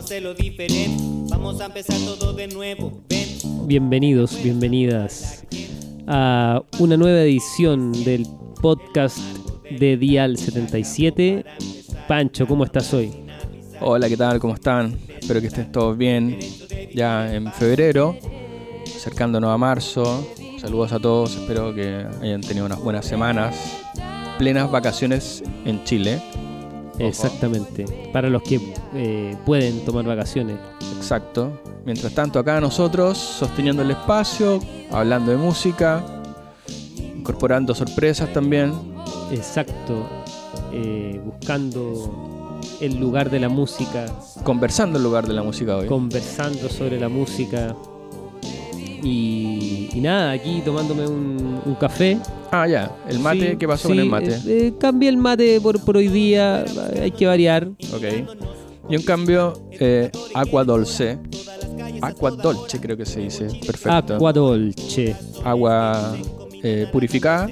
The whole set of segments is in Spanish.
vamos a hacerlo diferente. Vamos a empezar todo de nuevo. Ven. Bienvenidos, bienvenidas a una nueva edición del podcast de Dial 77. Pancho, ¿cómo estás hoy? Hola, ¿qué tal? ¿Cómo están? Espero que estén todos bien. Ya en febrero, acercándonos a marzo. Saludos a todos, espero que hayan tenido unas buenas semanas. Plenas vacaciones en Chile. Exactamente. Para los que eh, pueden tomar vacaciones. Exacto. Mientras tanto, acá nosotros sosteniendo el espacio, hablando de música, incorporando sorpresas también. Exacto. Eh, buscando el lugar de la música, Conversando en lugar de la música hoy. conversando sobre la música. Y, y nada, aquí tomándome un, un café. Ah, ya. El mate, Sí, ¿qué pasó sí, con el mate? eh, eh, cambié el mate por, por hoy día, hay que variar. Ok. Y en cambio, eh, agua dulce. Agua dolce creo que se dice. Perfecto. Aqua Dolce, Agua eh, purificada.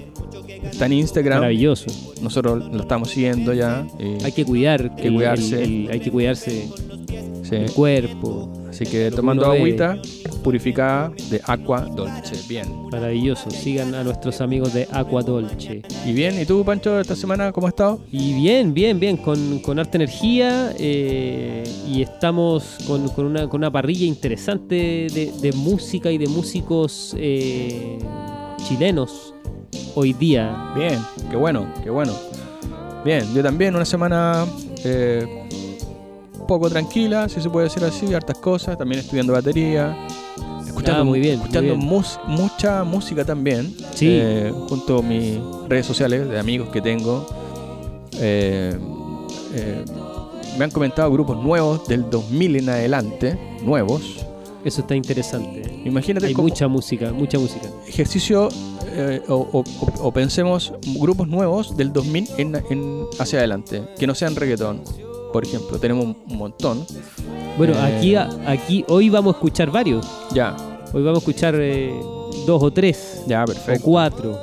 Está en Instagram. maravilloso. Nosotros lo estamos siguiendo ya. Hay que cuidar, Que el- cuidarse. el- el- hay que cuidarse sí. el cuerpo, Así que tomando agüita purificada de agua dolce. Bien. maravilloso. Sigan a nuestros amigos de Aqua Dolce. Y bien, ¿y tú, Pancho, esta semana cómo has estado? Y bien, bien, bien, con, con harta energía eh, y estamos con, con una, con una parrilla interesante de, de música y de músicos eh, chilenos hoy día. Bien, qué bueno, qué bueno. Bien, yo también, una semana eh, poco tranquila, si se puede decir así, hartas cosas, también estudiando batería. Escuchando, Ah, muy bien, muy escuchando bien. mucha música también, Sí. eh, junto a mis redes sociales de amigos que tengo. Eh, eh, me han comentado grupos nuevos del 2000 en adelante, nuevos. Eso está interesante. Imagínate Hay mucha música, mucha música. ejercicio eh, o, o- o- o pensemos grupos nuevos del 2000 en, en- hacia adelante, que no sean reggaetón, por ejemplo. Tenemos un, montón. Bueno, aquí, aquí hoy vamos a escuchar varios. Ya, Hoy vamos a escuchar eh, dos o tres ya, o perfecto. cuatro.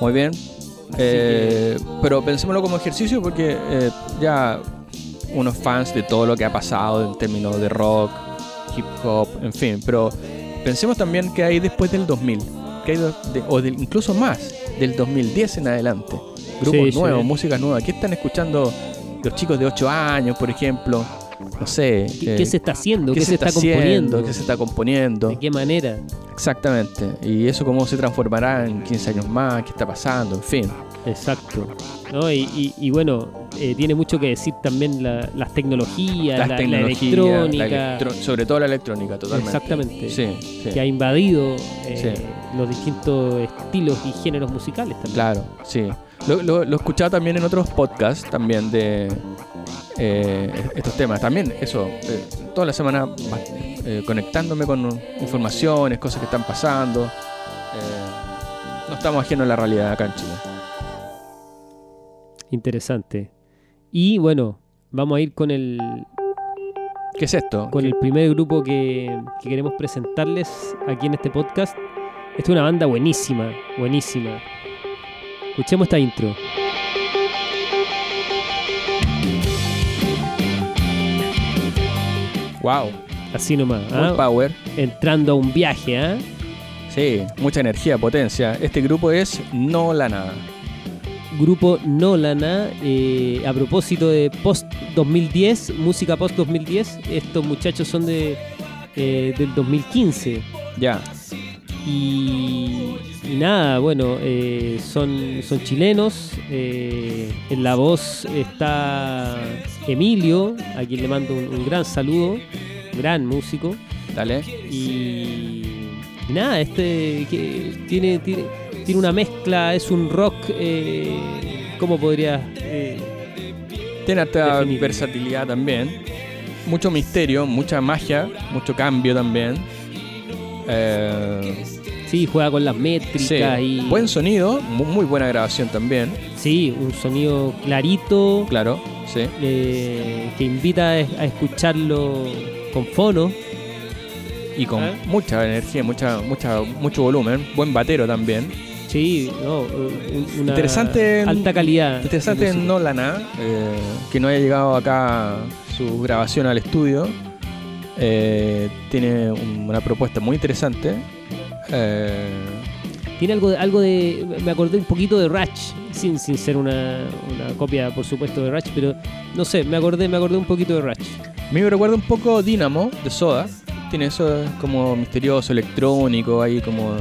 Muy bien. Eh, pero pensémoslo como ejercicio porque eh, ya unos fans de todo lo que ha pasado en términos de rock, hip hop, en fin. Pero pensemos también que hay después del 2000, que hay de- de- o del- incluso más, del 2010 en adelante. Grupos Sí, sí. nuevos, músicas nuevas. ¿Qué están escuchando los chicos de 8 años, por ejemplo? No sé. ¿Qué, eh, qué se está haciendo? ¿Qué, qué se, está componiendo? ¿Qué se está componiendo? ¿De qué manera? Exactamente. Y eso cómo se transformará en 15 años más, qué está pasando, en fin. Exacto. ¿No? Y, y- y bueno, eh, tiene mucho que decir también la- las tecnologías, Las la, electrónica. la electro- sobre todo la electrónica, totalmente. Exactamente. Sí, sí. Que ha invadido eh, Sí. los distintos estilos y géneros musicales también. Claro, sí. Lo, lo, lo he escuchado también en otros podcasts también de eh, estos temas. También eso, eh, toda la semana eh, conectándome con informaciones, cosas que están pasando. Eh, no estamos ajenos a la realidad acá en Chile. Interesante. Y bueno, vamos a ir con el, ¿Qué es esto? con ¿Qué- el primer grupo que, que queremos presentarles aquí en este podcast. Esta es una banda buenísima, buenísima. Escuchemos esta intro. Wow, Así nomás. full ¿ah? power. Entrando a un viaje, ¿ah? Sí, mucha energía, potencia. Este grupo es No La Nada. Grupo Nolana, eh, a propósito de post 2010, música post 2010, estos muchachos son de eh, del 2015 Ya, y, y nada, bueno, eh, son, son chilenos, eh, en la voz está Emilio, a quien le mando un, un gran saludo, gran músico, dale. y, y nada, este que tiene, tiene, tiene una mezcla, es un rock, eh, ¿cómo podría...? eh, Tiene harta Definitivo. versatilidad también. Mucho misterio, mucha magia, mucho cambio también. Eh, sí, juega con las métricas sí. y... Buen sonido, mu- muy buena grabación también. Sí, un sonido clarito, Claro, sí. eh, que invita a, escucharlo con fono. Y con ¿Eh? mucha energía, mucha, mucha, mucho volumen. Buen batero también. Sí, no, una Interesante alta calidad. Interesante en música. Nolan, ¿ah? Eh, que no haya llegado acá su grabación al estudio. Eh, tiene un- una propuesta muy interesante. Eh, Tiene algo de, algo de. Me acordé un poquito de Ratch, sin, sin ser una, una copia, por supuesto, de Ratch, pero no sé, me acordé, me acordé un poquito de Ratch. a mí me recuerda un poco Dynamo de Soda. Tiene eso como misterioso, electrónico, ahí como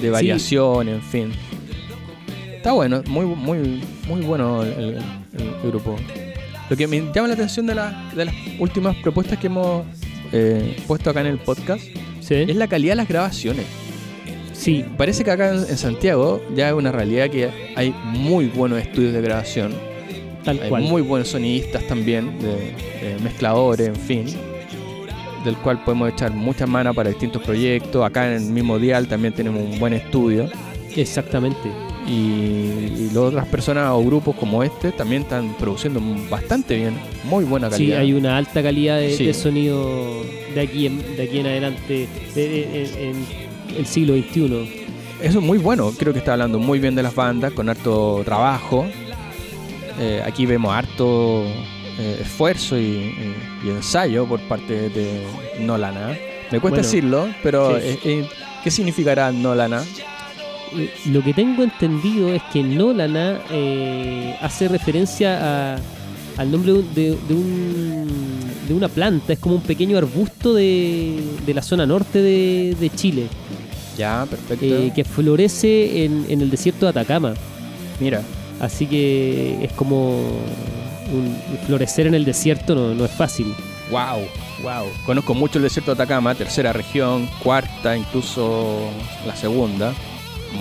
de variación, en fin. Está bueno, muy, muy, muy bueno el, el- el grupo. Lo que me llama la atención de, la- de las últimas propuestas que hemos eh, puesto acá en el podcast ¿Sí? es la calidad de las grabaciones. Sí, Parece que acá en, Santiago ya es una realidad que hay muy buenos estudios de grabación, tal hay cual. muy buenos sonidistas también, de, de mezcladores, en fin, del cual podemos echar muchas manos para distintos proyectos. Acá en el mismo Dial también tenemos un buen estudio Exactamente. y, y las otras personas o grupos como este también están produciendo bastante bien, muy buena Sí, calidad. hay una alta calidad de, Sí. de sonido de aquí en, de aquí en adelante, de- de- en, en el siglo XXI. Eso es muy bueno, creo que está hablando muy bien de las bandas, con harto trabajo. Eh, aquí vemos harto eh, esfuerzo y, y- y ensayo por parte de Nolana. Me cuesta Bueno, decirlo, pero sí. eh, ¿qué significará Nolana? Lo que tengo entendido es que Nolana eh, hace referencia a- al nombre de, de, un, de una planta, es como un pequeño arbusto de, de la zona norte de Chile, Ya, perfecto. eh, que florece en, en el desierto de Atacama. Mira, Así que es como un florecer en el desierto no, no es fácil. wow, wow. Conozco mucho el desierto de Atacama, tercera región, cuarta, incluso la segunda.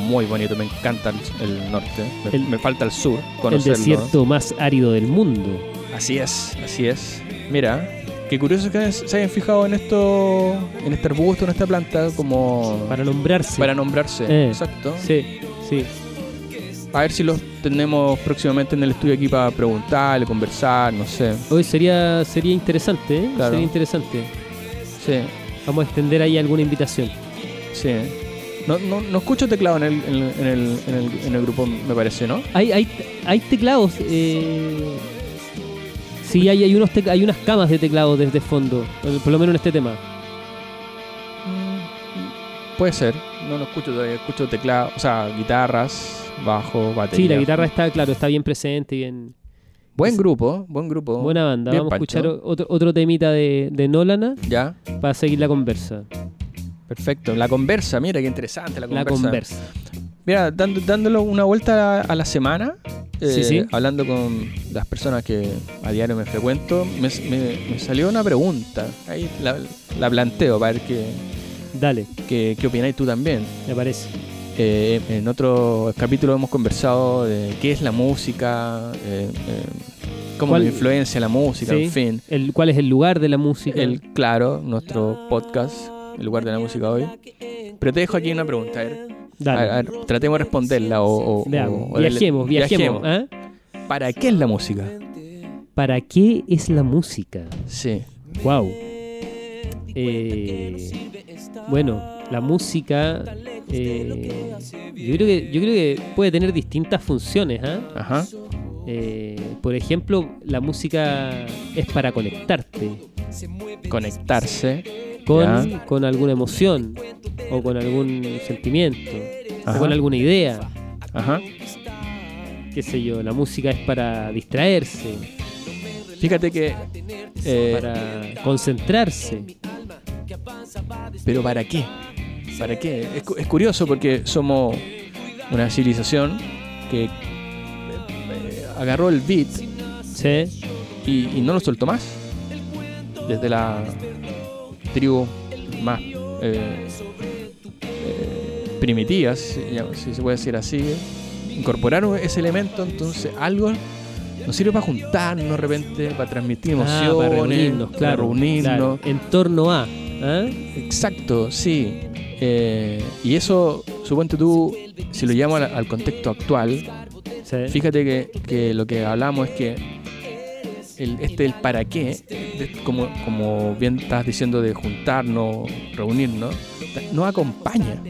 Muy bonito, me encanta el, norte. Me, El- me falta el sur, El desierto más árido del mundo. Así es, así es. Mira, qué curioso que se hayan fijado en esto, en este arbusto, en esta planta, como Para nombrarse. para nombrarse. Eh. Exacto. Sí, sí. A ver si los tenemos próximamente en el estudio aquí para preguntarle, conversar, no sé. Hoy sería, sería interesante, ¿eh? Claro. Sería interesante. Sí, Vamos a extender ahí alguna invitación. sí. No, no, no escucho teclado en el, en, el, en, el, en el- en el grupo, me parece, ¿no? Hay, hay, hay teclados. Eh... Sí, hay, hay, unos hay unas camas de teclados desde fondo. Por lo menos en este tema. Mm, Puede ser, no lo escucho todavía, escucho teclado, o sea, guitarras, bajo, batería. Sí, la guitarra está, claro, está bien presente, bien. Buen grupo, buen grupo. Buena banda. Bien, Vamos a escuchar otro, otro temita de, de Nolana Ya, para seguir la conversa. perfecto. La conversa, mira qué interesante la conversa. La conversa. Mira, dando, dándole una vuelta a, a la semana, eh, sí. hablando con las personas que a diario me frecuento, me, me- me salió una pregunta. Ahí la, la planteo para ver qué, Dale, qué, qué opináis tú también. me parece. Eh, en otro capítulo hemos conversado de qué es la música, eh, eh, cómo ¿Cuál- nos influencia la música, Sí. en fin. El, ¿Cuál es el lugar de la música? El, claro, nuestro podcast, el lugar de la música hoy. Pero te dejo aquí una pregunta. A ver, Dale. a- a ver, tratemos de responderla o, viajemos, viajemos. ¿ah? ¿Para qué es la música? ¿Para qué es la música? Sí. Wow. Eh, bueno, la música. eh, yo creo que yo creo que puede tener distintas funciones. ¿ah? Ajá. Eh, por ejemplo, la música es para conectarte Conectarse. Con, con alguna emoción o con algún sentimiento Ajá. o con alguna idea. Ajá. Qué sé yo, la música es para distraerse, Fíjate que. eh, para concentrarse. Pero ¿para qué? ¿Para qué? Es, cu- es curioso porque somos una civilización que eh, eh, agarró el beat ¿sí? y, y no lo soltó más. Desde la tribu más eh, eh, primitiva, si, se puede decir así, incorporaron ese elemento, entonces algo nos sirve para juntarnos de repente, para transmitir emociones, Ah, para reunirnos, para claro. reunirnos. claro, En torno a. ¿ah? Exacto, sí. Eh, y eso, suponte tú, si lo llamo al, al contexto actual, Sí. fíjate que, que lo que hablamos es que el, este el para qué, de- como, como bien estás diciendo de juntarnos, reunirnos, nos acompaña.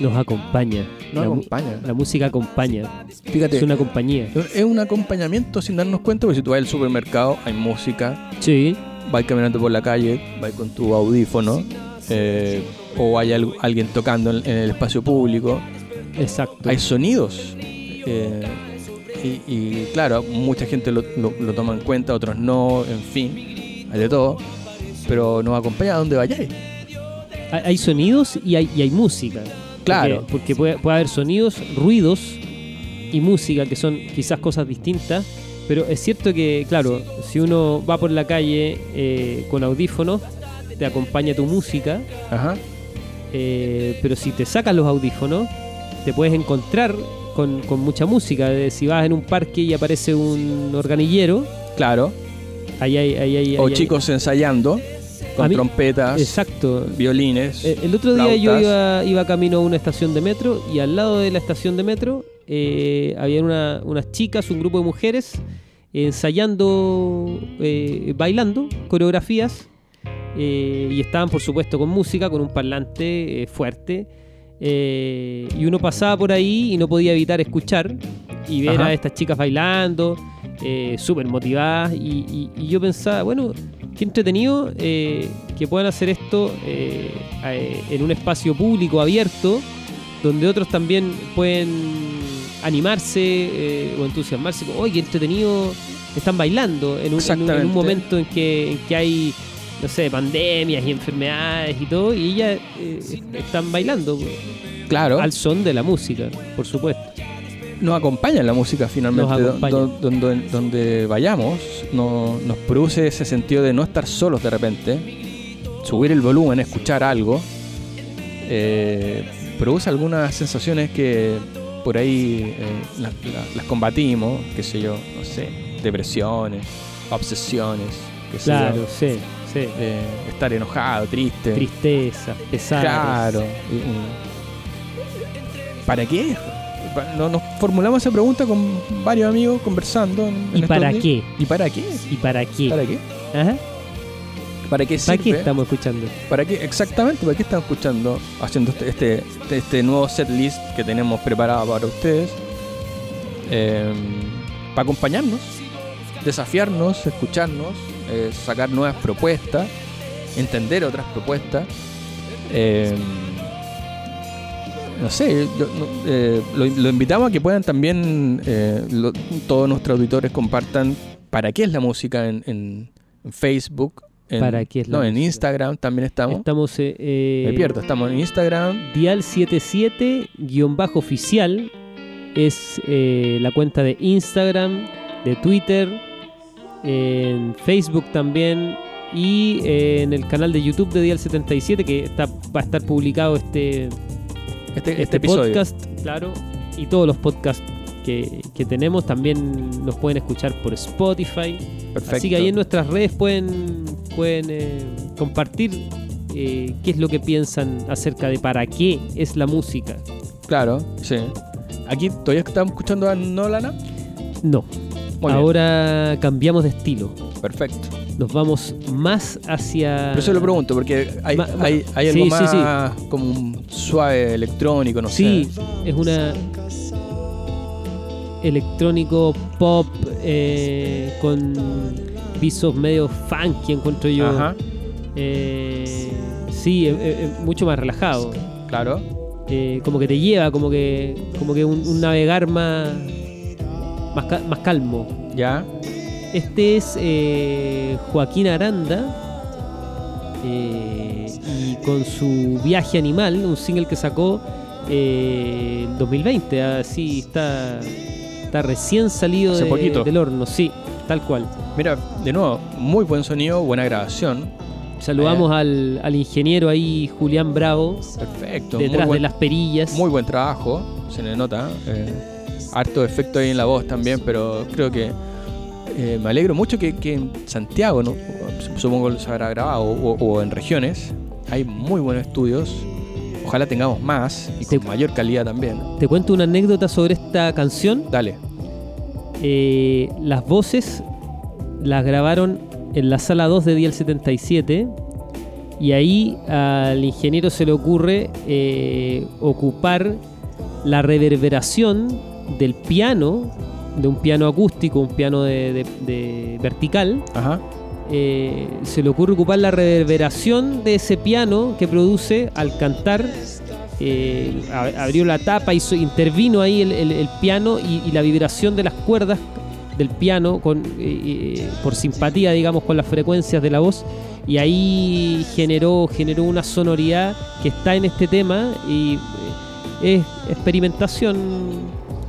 Nos acompaña. Nos la, acompaña. la música acompaña. Fíjate, Es una compañía. es un acompañamiento sin darnos cuenta, porque si tú vas al supermercado, hay música, Sí, vas caminando por la calle, vas con tu audífono, eh, o hay al- alguien tocando en, en el espacio público, exacto. hay sonidos. eh, y, y claro, mucha gente lo, lo- lo toma en cuenta, otros no, en fin, hay de todo. Pero nos acompaña a donde vayáis. Hay, sonidos y hay, y hay música. Claro. Porque, porque puede, puede haber sonidos, ruidos y música que son quizás cosas distintas. Pero es cierto que, claro, si uno va por la calle eh, con audífonos, te acompaña tu música. Ajá. eh, pero si te sacas los audífonos, te puedes encontrar con, con mucha música. Si vas en un parque y aparece un organillero, Claro. ahí ahí O chicos ensayando con mí- trompetas, Exacto. violines. Eh, El otro día yo iba, iba camino a una estación de metro y al lado de la estación de metro eh, había una- unas chicas, un grupo de mujeres ensayando, eh, bailando coreografías eh, y estaban por supuesto con música, con un parlante fuerte eh, y uno pasaba por ahí y no podía evitar escuchar y ver Ajá. a estas chicas bailando, eh, súper motivadas y, y- y yo pensaba, bueno, qué entretenido eh, que puedan hacer esto eh, eh, en un espacio público abierto donde otros también pueden animarse o entusiasmarse. Oye, qué entretenido, están bailando en un, en un- en un Exactamente. momento en que, en que hay, no sé, pandemias y enfermedades y todo, y ellas eh, están bailando Claro. al son de la música, por supuesto. nos acompaña la música finalmente. Donde, donde vayamos, no- nos produce ese sentido de no estar solos de repente. Subir el volumen, escuchar algo, eh, produce algunas sensaciones que por ahí eh, las, las- las combatimos, qué sé yo, no sé, depresiones, obsesiones, qué sé Claro, yo, sí, sí. eh, estar enojado, triste. Tristeza, pesares. Claro. ¿Para qué? Nos formulamos esa pregunta con varios amigos conversando. en- ¿Y para días. qué? ¿Y para qué? ¿Y para qué? ¿Para qué? Ajá. ¿Para qué ¿Para qué estamos escuchando? ¿Para qué? Exactamente, ¿para qué están escuchando? Haciendo este, este, este- este nuevo set list que tenemos preparado para ustedes. Eh, para acompañarnos, desafiarnos, escucharnos, eh, sacar nuevas propuestas, entender otras propuestas. Eh, no sé, yo- eh, lo, lo invitamos a que puedan también, lo- todos nuestros auditores compartan para qué es la música en, Facebook. En, ¿Para qué es la no, en? Instagram también estamos. Estamos Me pierdo, estamos en Instagram. Dial77-oficial es la cuenta de Instagram, de Twitter, en Facebook también y en el canal de YouTube de Dial77 que está, va a estar publicado este, Este, este, este episodio. podcast, claro, y todos los podcasts que, que tenemos también nos pueden escuchar por Spotify. Perfecto. Así que ahí en nuestras redes pueden, pueden eh, compartir eh, qué es lo que piensan acerca de para qué es la música. Claro, sí. Aquí todavía estamos escuchando a Nolana. No, ahora cambiamos de estilo. perfecto. Nos vamos más hacia... Por eso lo pregunto, porque hay, Ma- hay, hay sí, algo sí, más como un suave electrónico, no Sí, sé. es una electrónico pop eh, con visos medio funky, encuentro yo. Ajá, Eh, sí, es mucho más relajado. claro. Eh, como que te lleva, como que, como que un, un navegar más, más, ca- más calmo. Ya. Este es eh, Joaquín Aranda eh, y con su Viaje Animal, un single que sacó eh, en 2020, así está, está recién salido Hace de- poquito. del horno, sí, tal cual. Mira, de nuevo, muy buen sonido, buena grabación. Saludamos Eh. al, al ingeniero ahí, Julián Bravo, Perfecto. detrás buen, de las perillas. Muy buen trabajo, se le nota. eh, harto efecto ahí en la voz también, pero creo que eh, me alegro mucho que, que en Santiago, ¿no? supongo que se habrá grabado, o, o en regiones, hay muy buenos estudios. Ojalá tengamos más y con Te- mayor calidad también. Te cuento una anécdota sobre esta canción. Dale. Eh, las voces las grabaron en la sala 2 de Dial 77 y ahí al ingeniero se le ocurre eh, ocupar la reverberación del piano, de un piano acústico, un piano de, de- de vertical, Ajá. eh, se le ocurre ocupar la reverberación de ese piano que produce al cantar. eh, ab- abrió la tapa, hizo, intervino ahí el, el- el piano y, y la vibración de las cuerdas del piano con, eh, por simpatía, digamos, con las frecuencias de la voz. Y ahí generó, generó una sonoridad que está en este tema y es experimentación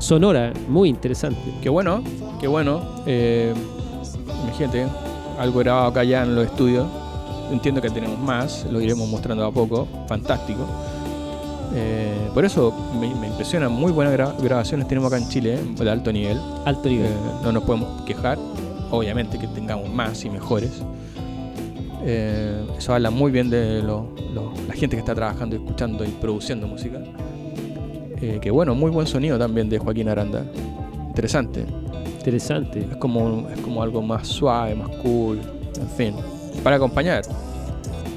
sonora, muy interesante. Qué bueno, qué bueno. Eh, imagínate, algo grabado acá ya en los estudios. Entiendo que tenemos más, lo iremos mostrando a poco. Fantástico. Eh, por eso me, me impresiona, muy buenas gra- grabaciones tenemos acá en Chile, de alto nivel. Alto nivel. Eh, no nos podemos quejar, obviamente que tengamos más y mejores. Eh, eso habla muy bien de lo- lo- la gente que está trabajando, escuchando y produciendo música. Eh, que bueno, muy buen sonido también de Joaquín Aranda. Interesante. Interesante. Es como, es como algo más suave, más cool, en fin. Para acompañar.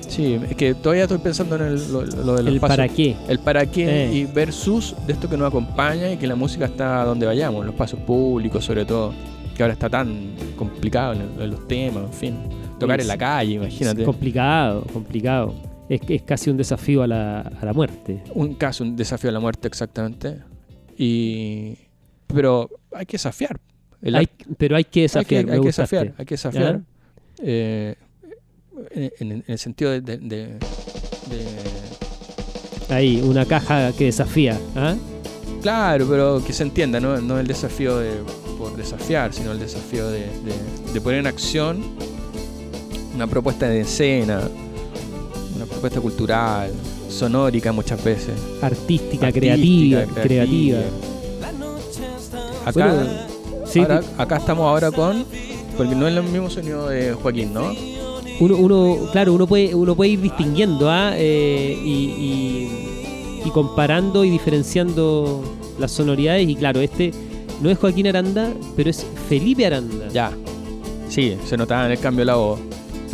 Sí, es que todavía estoy pensando en el, lo, lo de los El pasos. para qué. El para qué Eh. y versus de esto que nos acompaña y que la música está donde vayamos, en los pasos públicos sobre todo, que ahora está tan complicado en, en los temas, en fin. Tocar en la calle, imagínate. Complicado, complicado. Es, es casi un desafío a la, a la muerte. Un caso, un desafío a la muerte exactamente. Y pero hay que desafiar. El Hay- pero hay que hay que, desafiar. hay que desafiar, hay que desafiar. Eh, en, el sentido de, de- de- de- Ahí, una caja que desafía. ¿ah? Claro, pero que se entienda, ¿no? No el desafío de, por desafiar, sino el desafío de, de- de poner en acción una propuesta de escena, una propuesta cultural, sonórica muchas veces. Artística, artística, creativa, creativa. Acá, Bueno, sí, ahora- acá estamos ahora con. Porque no es el mismo sonido de Joaquín, ¿no? uno, uno, claro, uno puede, uno puede ir distinguiendo ¿ah? Eh, y, y- y comparando y diferenciando las sonoridades. Y claro, este no es Joaquín Aranda, pero es Felipe Aranda. Ya. Sí, se notaba en el cambio de la voz.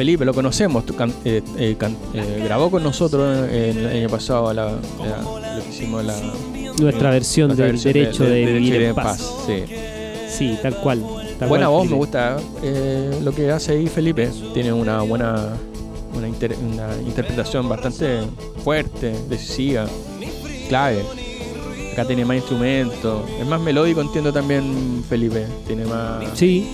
Felipe, lo conocemos, can- eh, eh, can- eh, grabó con nosotros en- el año pasado la, la- lo que hicimos la Nuestra versión nuestra del versión derecho de, vivir de en paz. Sí. Sí, tal cual. tal Buena cual, voz, me gusta eh, lo que hace ahí Felipe. Tiene una buena una, inter- una interpretación bastante fuerte, decisiva, clave. Acá tiene más instrumentos, es más melódico, entiendo también Felipe. Tiene más, Sí,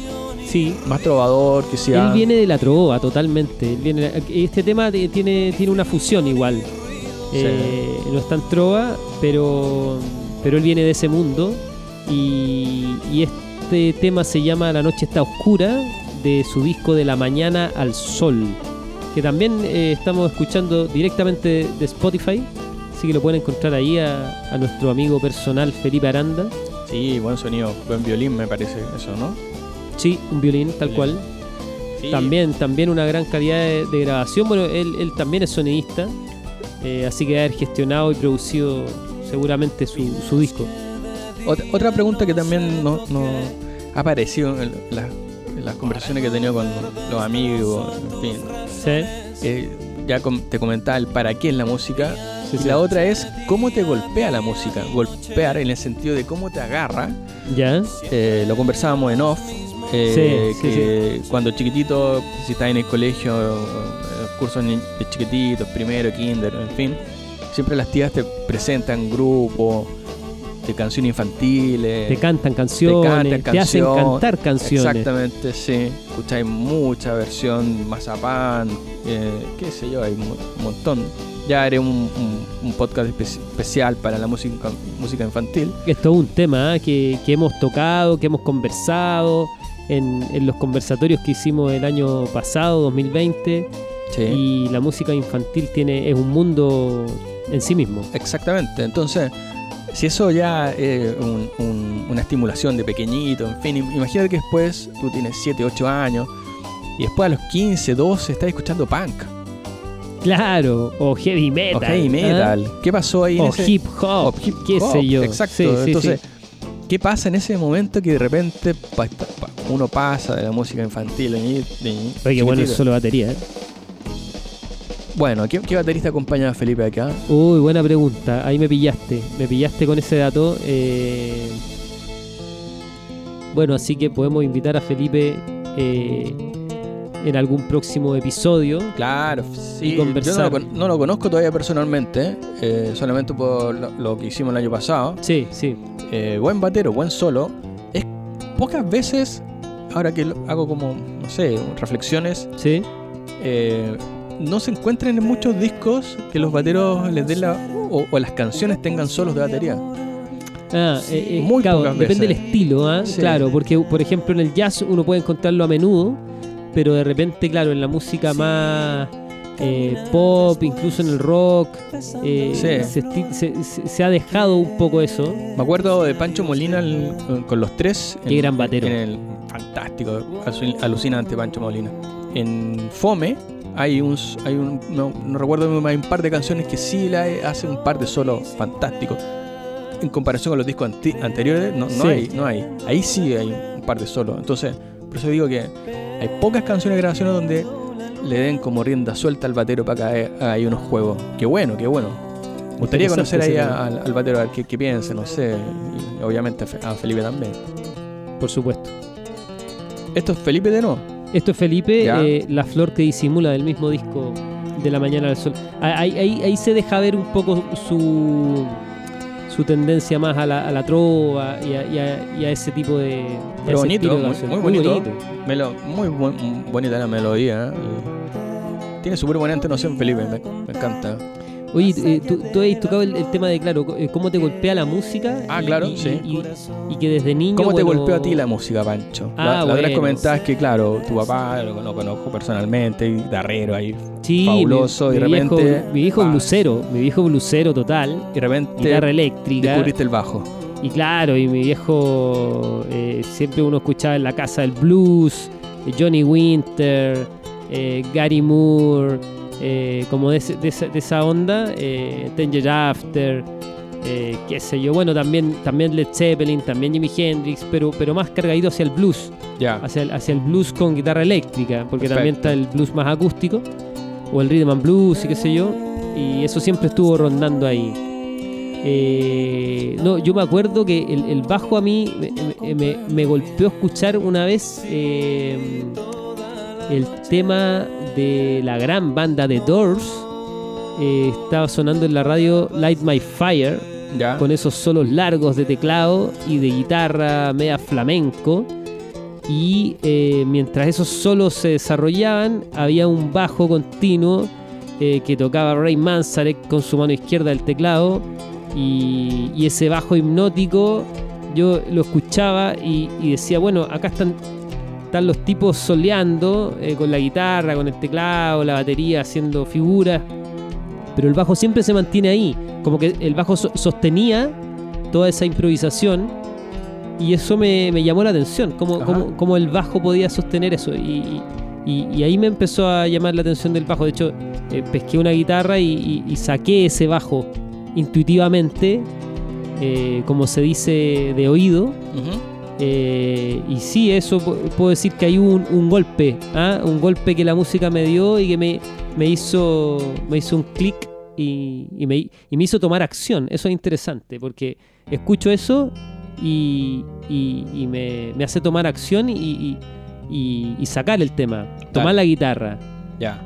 sí. más trovador, que sea. Él viene de la trova totalmente. Él viene, este tema tiene, tiene una fusión igual. Eh, no es tan trova, pero, pero él viene de ese mundo. Y, y este tema se llama La noche está oscura, de su disco De la mañana al sol. Que también eh, estamos escuchando directamente de Spotify. Así que lo pueden encontrar ahí a, a nuestro amigo personal Felipe Aranda. Sí, buen sonido, buen violín me parece eso, ¿no? Sí, un violín tal Violín. cual. Sí. También, también una gran calidad de, de grabación. Bueno, él, él también es sonidista, eh, así que haber gestionado y producido seguramente su, su disco. Ot- otra pregunta que también no, no ha aparecido en, la- en las conversaciones que he tenido con los amigos, en fin. ¿Sí? Eh, ya com- te comentaba el para qué es la música. Sí, y sí. la otra es cómo te golpea la música. Golpear en el sentido de cómo te agarra. ¿Ya? Eh, lo conversábamos en off. Eh, Sí, sí, que cuando chiquitito, si estás en el colegio, eh, cursos de chiquititos, primero, kinder, en fin, siempre las tías te presentan grupos de canciones infantiles. Te cantan canciones, te, cantan hacen canción. cantar canciones. Exactamente, sí. Escucháis mucha versión, Mazapán, eh, qué sé yo, hay un mo- un montón. Ya haré un, un- un podcast espe- especial para la música, música infantil. Esto es un tema ¿ah? que, que hemos tocado, que hemos conversado en, en los conversatorios que hicimos el año pasado, 2020. Sí. Y la música infantil tiene es un mundo en sí mismo. Exactamente. Entonces, si eso ya es un- un- una estimulación de pequeñito, en fin, im- imagínate que después tú tienes 7, 8 años y después a los 15, 12 estás escuchando punk Claro, o heavy metal. o heavy ¿ah? metal. ¿Qué pasó ahí? en O ese- hip hop, o hip qué hop, sé yo. Exacto. Sí, sí, Entonces, sí. ¿Qué pasa en ese momento que de repente pa- pa- uno pasa de la música infantil. de de Oye, qué bueno el chiquitito. solo batería, ¿eh? Bueno, ¿qué, qué baterista acompaña a Felipe acá? Uy, buena pregunta. Ahí me pillaste. Me pillaste con ese dato. Eh, Bueno, así que podemos invitar a Felipe eh, en algún próximo episodio. Claro, sí. Y conversar. Yo no lo, con- no lo conozco todavía personalmente, eh, solamente por lo, lo que hicimos el año pasado. Sí, sí. Eh, buen batero, buen solo. Es pocas veces, ahora que hago como, no sé, reflexiones, Sí. eh, no se encuentran en muchos discos que los bateros les den la. o, o las canciones tengan solos de batería. Ah, eh, eh, Muy claro, depende del estilo, ¿ah? Sí. Claro, porque por ejemplo en el jazz uno puede encontrarlo a menudo, pero de repente, claro, en la música más eh, pop, incluso en el rock, eh, Sí. se, ha dejado un poco eso. Me acuerdo de Pancho Molina el- con los tres. Qué gran batero. En el, fantástico, alu- alucinante Pancho Molina. En Fome hay un, hay un no, no recuerdo, hay un par de canciones que sí la hace un par de solos fantásticos. En comparación con los discos anti- anteriores, no, no Sí. hay, no hay. Ahí sí hay un par de solos. Entonces, por eso digo que hay pocas canciones de grabaciones donde le den como rienda suelta al batero para que ahí unos juegos. Qué bueno, qué bueno. Me gustaría conocer ahí a- al, al batero a ver qué, qué piensa, no sé. Y obviamente a Fe- a Felipe también. Por supuesto. ¿Esto es Felipe de nuevo? Esto es Felipe, eh, la flor que disimula del mismo disco de la mañana al sol. Ah, Ahí, ahí- ahí se deja ver un poco su, su tendencia más a la, a la trova y a, y a- y a ese tipo de. Pero bonito, estilo de muy- muy bonito. Melo- muy bonita la melodía. ¿eh? Y Tiene súper buena entonación Felipe, me, me encanta. Oye, eh, tú, tú has tocado el, el tema de, claro, eh, cómo te golpea la música. Ah, y- claro, y, sí. Y, y que desde niño. ¿Cómo te bueno, golpeó a ti la música, Pancho? Ah, la, la otra vez bueno. comentabas que, claro, tu papá lo, lo conozco personalmente, y guitarrero ahí. Sí, fabuloso, mi, y de mi viejo- repente, mi viejo ah. blusero, mi viejo blusero total. Y de repente Guitarra eléctrica. descubriste el bajo. Y claro, y mi viejo eh, siempre uno escuchaba en la casa del blues, Johnny Winter, eh, Gary Moore, eh, como de, esa, de esa onda, eh, Ten Years After, eh, qué sé yo, bueno, también, también Led Zeppelin, también Jimi Hendrix, pero, pero más cargadito hacia el blues, Ya. hacia el, hacia el blues con guitarra eléctrica, porque también está el blues más acústico, o el rhythm and blues y qué sé yo, y eso siempre estuvo rondando ahí. Eh, no, yo me acuerdo que el, el bajo a mí me, me- me golpeó escuchar una vez eh, el tema de la gran banda de Doors. Eh, estaba sonando en la radio Light My Fire Ya. con esos solos largos de teclado y de guitarra media flamenco. Y eh, mientras esos solos se desarrollaban, había un bajo continuo eh, que tocaba Ray Manzarek con su mano izquierda del teclado. Y, y ese bajo hipnótico, yo lo escuchaba y, y decía, bueno, acá están, están los tipos soleando eh, con la guitarra, con el teclado, la batería, haciendo figuras. Pero el bajo siempre se mantiene ahí. Como que el bajo so- sostenía toda esa improvisación. Y eso me, me llamó la atención, cómo, cómo- cómo el bajo podía sostener eso. Y, y- y ahí me empezó a llamar la atención del bajo. De hecho, eh, pesqué una guitarra y, y- saqué ese bajo intuitivamente, eh, como se dice de oído. Ujú. Eh, y sí, eso pu- puedo decir que hay un, un golpe, ¿ah? un golpe que la música me dio y que me, me hizo, me hizo un clic y, y me, y me hizo tomar acción. Eso es interesante porque escucho eso y, y- me, me hace tomar acción y, sacar el tema, tomar Dale. la guitarra. Ya.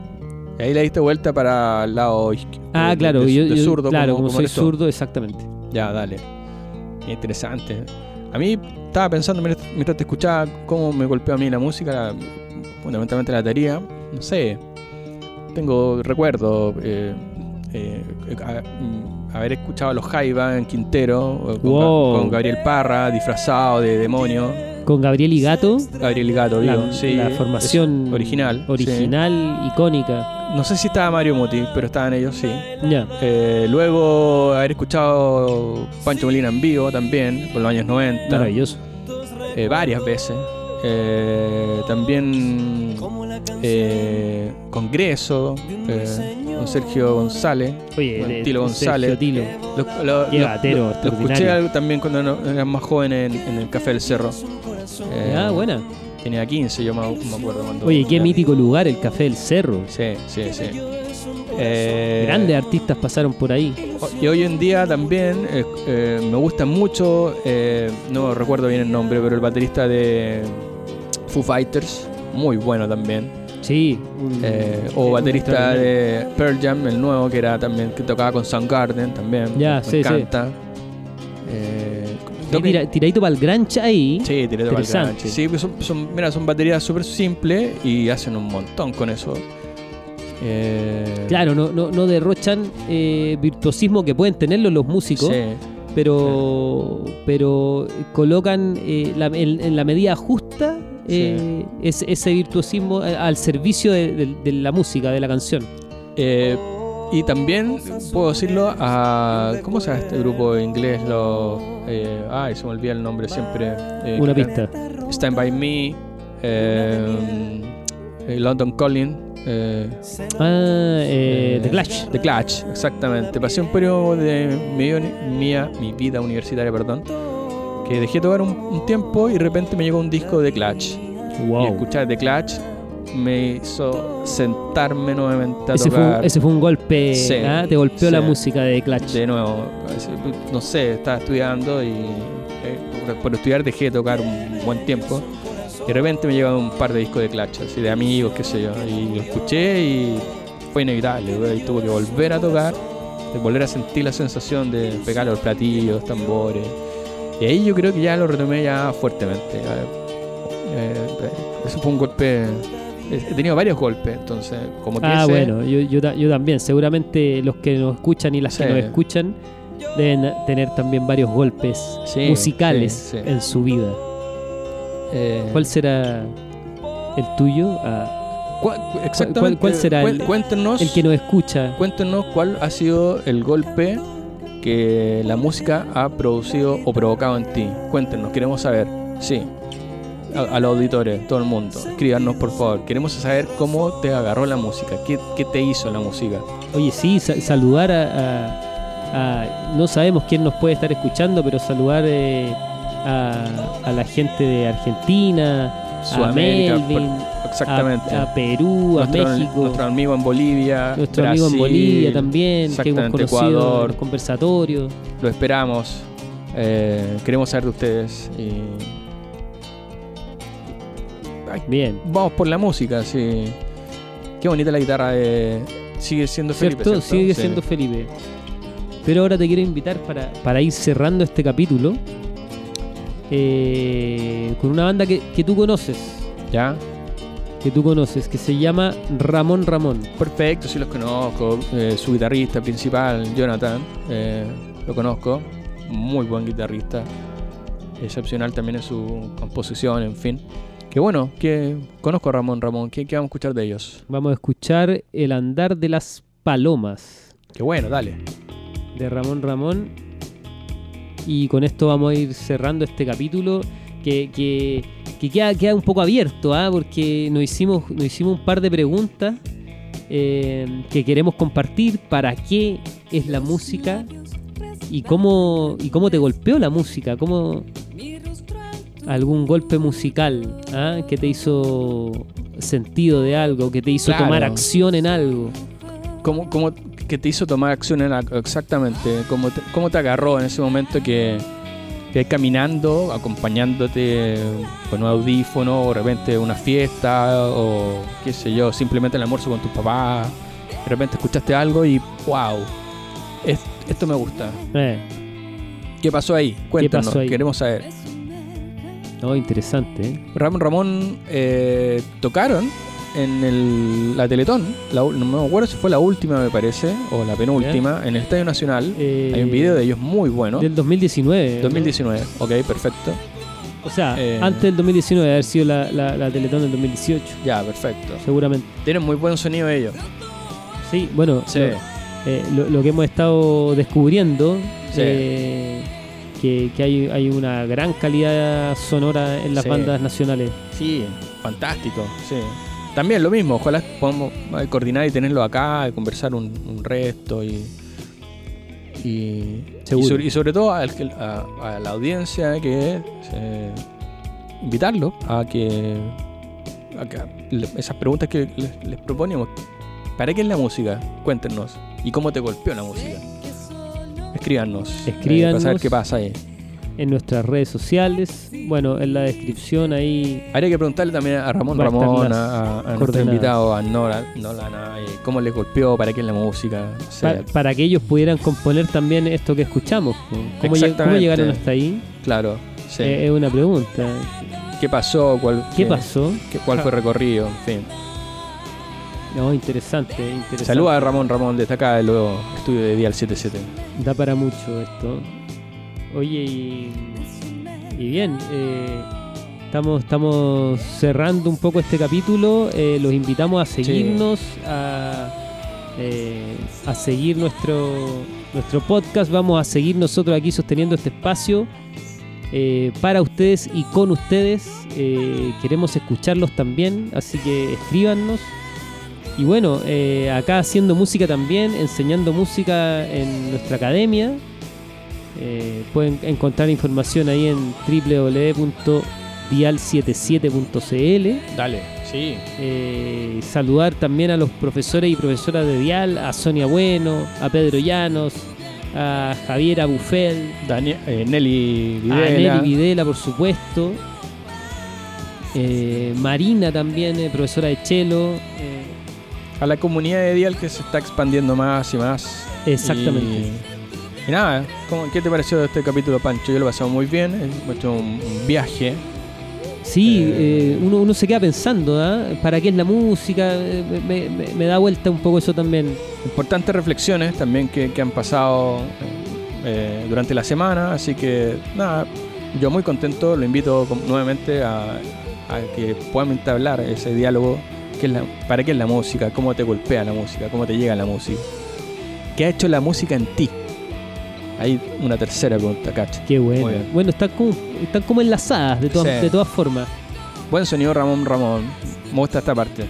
Y ahí le diste vuelta para el lado izquierdo. Ah, claro, de, yo, de yo- zurdo, claro, como, soy zurdo, exactamente. Ya, dale. Interesante. A mí estaba pensando mientras, mientras te escuchaba cómo me golpeó a mí la música, la- fundamentalmente la batería. No sé. Tengo recuerdo eh, eh, a- mm, haber escuchado a los Jaiba en Quintero con, Ga- Wow. con Gabriel Parra disfrazado de demonio. Con Gabriel y Gato, Gabriel Gato, la, digo, sí, la formación original. sí. original, icónica. No sé si estaba Mario Muti, pero estaban ellos, sí. Ya. Eh, luego haber escuchado Pancho Molina en vivo también, por los años 90, Maravilloso. eh, varias veces. Eh, también eh, Congreso, eh, con Sergio González. Oye, Con el- Tilo González. Sergio Tilo. Lo, lo- Qué lo- batero lo- escuché también cuando no- era más joven en, en el Café del Cerro. Ah, buena. Tenía 15, yo me, me acuerdo cuando. Oye, qué mítico lugar, el Café del Cerro. Sí, sí, sí. Eh, Grandes artistas pasaron por ahí. Y hoy en día también eh, eh, me gusta mucho, eh, no recuerdo bien el nombre, pero el baterista de Foo Fighters, muy bueno también. Sí. o baterista de Pearl Jam, el nuevo, que era también, que tocaba con Soundgarden también. Ya, me sí, sí. encanta. Toca- tira- tiradito para el granch ahí. Sí, tiré de Interesante. Valgranchi. Sí, pues son, son- mira, son baterías súper simples y hacen un montón con eso. Eh, Claro, no, no, no derrochan eh, virtuosismo que pueden tenerlo los músicos, Sí, pero, pero colocan eh, la- en, en la medida justa ese, ese virtuosismo al servicio de, de- de la música, de la canción. Eh, y también puedo decirlo a. ¿Cómo se llama este grupo inglés? Los, eh, ay, se me olvida el nombre siempre. eh, Una pista. Stand By Me, eh, eh, London Calling, Ah, The Clash. The Clash, exactamente. Pasé un periodo de mi, mía, mi vida universitaria, perdón, que dejé tocar un, un tiempo y de repente me llegó un disco de Clash. Y Wow. escuchar The Clash me hizo sentarme nuevamente a Ese fue, tocar ese fue un golpe, Sí, ¿ah? te golpeó la música de Clash. de nuevo. No sé, estaba estudiando y eh, por, por estudiar dejé de tocar un buen tiempo. Y de repente me llegaron un par de discos de Clash, así de amigos, qué sé yo. Y lo escuché y fue inevitable. Y tuve que volver a tocar, de volver a sentir la sensación de pegar los platillos, tambores. Y ahí yo creo que ya lo retomé ya fuertemente. Eh, eh, eso fue un golpe. He tenido varios golpes, entonces, como que Ah, ese- bueno, yo, yo, ta- yo también. Seguramente los que nos escuchan y las Sí. que nos escuchan deben tener también varios golpes Sí, musicales sí, en su vida. eh, ¿Cuál será el tuyo? Ah, ¿Cuál, exactamente, cuál- cuál será el- cuéntenos, el que nos escucha. cuéntenos cuál ha sido el golpe que la música ha producido o provocado en ti. Cuéntenos, queremos saber. Sí. A, a los auditores, todo el mundo. Escríbanos, por favor. Queremos saber cómo te agarró la música. ¿Qué, qué te hizo la música? Oye, sí, sa- saludar a, a- a- No sabemos quién nos puede estar escuchando, pero saludar eh, a, a la gente de Argentina, a Sudamérica, Melvin, por- exactamente. a, a Perú, a México. nuestro amigo en Bolivia. Nuestro amigo en Bolivia también, que hemos conocido en Ecuador. los conversatorios. Lo esperamos. Eh, queremos saber de ustedes. Y Bien. vamos por la música, sí. Qué bonita la guitarra de. Sigue siendo Felipe. ¿Cierto? ¿cierto? Sigue Sí. siendo Felipe. Pero ahora te quiero invitar para, para ir cerrando este capítulo eh, con una banda que, que tú conoces, ¿Ya? que tú conoces, que se llama Ramón Ramón. Perfecto, sí los conozco. Eh, su guitarrista principal, Jonathan, eh, lo conozco. Muy buen guitarrista. Excepcional también en su composición, en fin. Que bueno, que conozco a Ramón Ramón. ¿Qué, qué vamos a escuchar de ellos? Vamos a escuchar El andar de las palomas Qué bueno, dale. de Ramón Ramón. Y con esto vamos a ir cerrando este capítulo que, que, que queda, queda un poco abierto, ¿ah? porque nos hicimos, nos hicimos un par de preguntas eh, que queremos compartir. ¿Para qué es la música? ¿Y cómo, y cómo te golpeó la música? ¿Cómo algún golpe musical ¿ah? que te hizo sentido de algo, que te hizo Claro. tomar acción en algo? ¿Cómo, cómo que te hizo tomar acción en exactamente? ¿Cómo te, cómo te agarró en ese momento que, que caminando, acompañándote con un audífono, o de repente una fiesta, o qué sé yo, simplemente el almuerzo con tus papás, de repente escuchaste algo y wow, es- esto me gusta. Eh, ¿Qué pasó ahí? Cuéntanos, pasó ahí? queremos saber. No, interesante. ¿eh? Ramón Ramón eh, tocaron en el- la Teletón, la no me acuerdo si fue la última me parece, o la penúltima, en el Estadio Nacional. Eh, Hay un video de ellos muy bueno. Del 2019. ¿no? 2019, ok, perfecto. O sea, Eh, antes del 2019, haber sido la, la, la Teletón del 2018, Ya, perfecto. seguramente. Tienen muy buen sonido ellos. Sí, bueno, Sí. lo, eh, lo- lo que hemos estado descubriendo, Sí. Eh, que, que hay, hay una gran calidad sonora en las Sí. bandas nacionales. Sí, fantástico, sí. También lo mismo, ojalá podamos eh, coordinar y tenerlo acá, y conversar un, un resto y. Y, y sobre, y sobre todo a, a la audiencia que eh, invitarlo a que, a que le- esas preguntas que les, les proponíamos. ¿Para qué es la música? Cuéntenos. ¿Y cómo te golpeó la música? Escríbanos. eh, Escríbanos. para saber qué pasa ahí. En nuestras redes sociales. Bueno, en la descripción ahí. Habría que preguntarle también a Ramón Ramón, a, a- nuestro invitado, a Nolan, Nolan, a, eh, cómo les golpeó, para qué es la música. no sé. pa- para que ellos pudieran componer también esto que escuchamos. ¿Cómo, lleg- cómo llegaron hasta ahí? claro, sí. Eh, es una pregunta. ¿Qué pasó? ¿Cuál, ¿Qué pasó? qué- ¿Cuál fue el recorrido? En fin. No, interesante, interesante. Saluda a Ramón Ramón desde acá del nuevo estudio de Dial 77. Da para mucho esto. Oye, y, y bien, eh, estamos, estamos cerrando un poco este capítulo. eh, los invitamos a seguirnos, a, eh, a seguir nuestro, nuestro podcast. Vamos a seguir nosotros aquí sosteniendo este espacio eh, para ustedes y con ustedes. Eh, queremos escucharlos también, así que escríbanos. Y bueno, eh, acá haciendo música también, enseñando música en nuestra academia. Eh, pueden encontrar información ahí en www.dial77.cl. Dale, sí. Eh, saludar también a los profesores y profesoras de Dial, a Sonia Bueno, a Pedro Llanos, a Javiera Bufel, Daniel, eh, Nelly a Videla. Nelly Videla, por supuesto. Marina también, profesora de cello. Eh, a la comunidad de Dial que se está expandiendo más y más. exactamente. Y, y nada, ¿cómo- ¿qué te pareció este capítulo, Pancho? Yo lo he pasado muy bien, hemos hecho un, un viaje. Sí, Eh, eh, uno, uno se queda pensando, ¿ah? ¿para qué es la música? Eh, Me, me- me da vuelta un poco eso también. Importantes reflexiones también que, que han pasado eh, durante la semana, así que nada, yo muy contento, lo invito nuevamente a, a que puedan entablar ese diálogo, es la, para qué es la música, cómo te golpea la música, cómo te llega la música, qué ha hecho la música en ti. Hay una tercera pregunta, Cacha. Qué bueno. Bueno, están como, están como enlazadas de, todas Sí. de todas formas. Buen sonido Ramón Ramón, me gusta esta parte.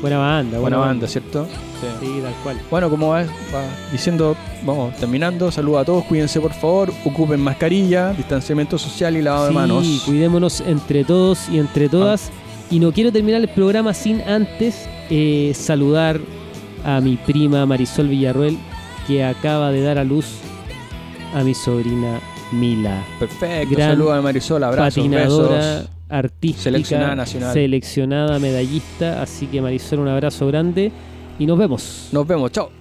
Buena banda, Buena banda, ¿cierto? Sí. Sí, tal cual. Bueno, como va, va diciendo, vamos terminando. Saludos a todos, cuídense por favor, ocupen mascarilla, distanciamiento social y lavado de Sí, manos. cuidémonos entre todos y entre todas. Y no quiero terminar el programa sin antes eh, saludar a mi prima Marisol Villarruel, que acaba de dar a luz a mi sobrina Mila. Perfecto, Gran saludos a Marisol, abrazos, patinadora, besos. artística, Seleccionada nacional. seleccionada medallista. Así que Marisol, un abrazo grande y nos vemos. Nos vemos, chao.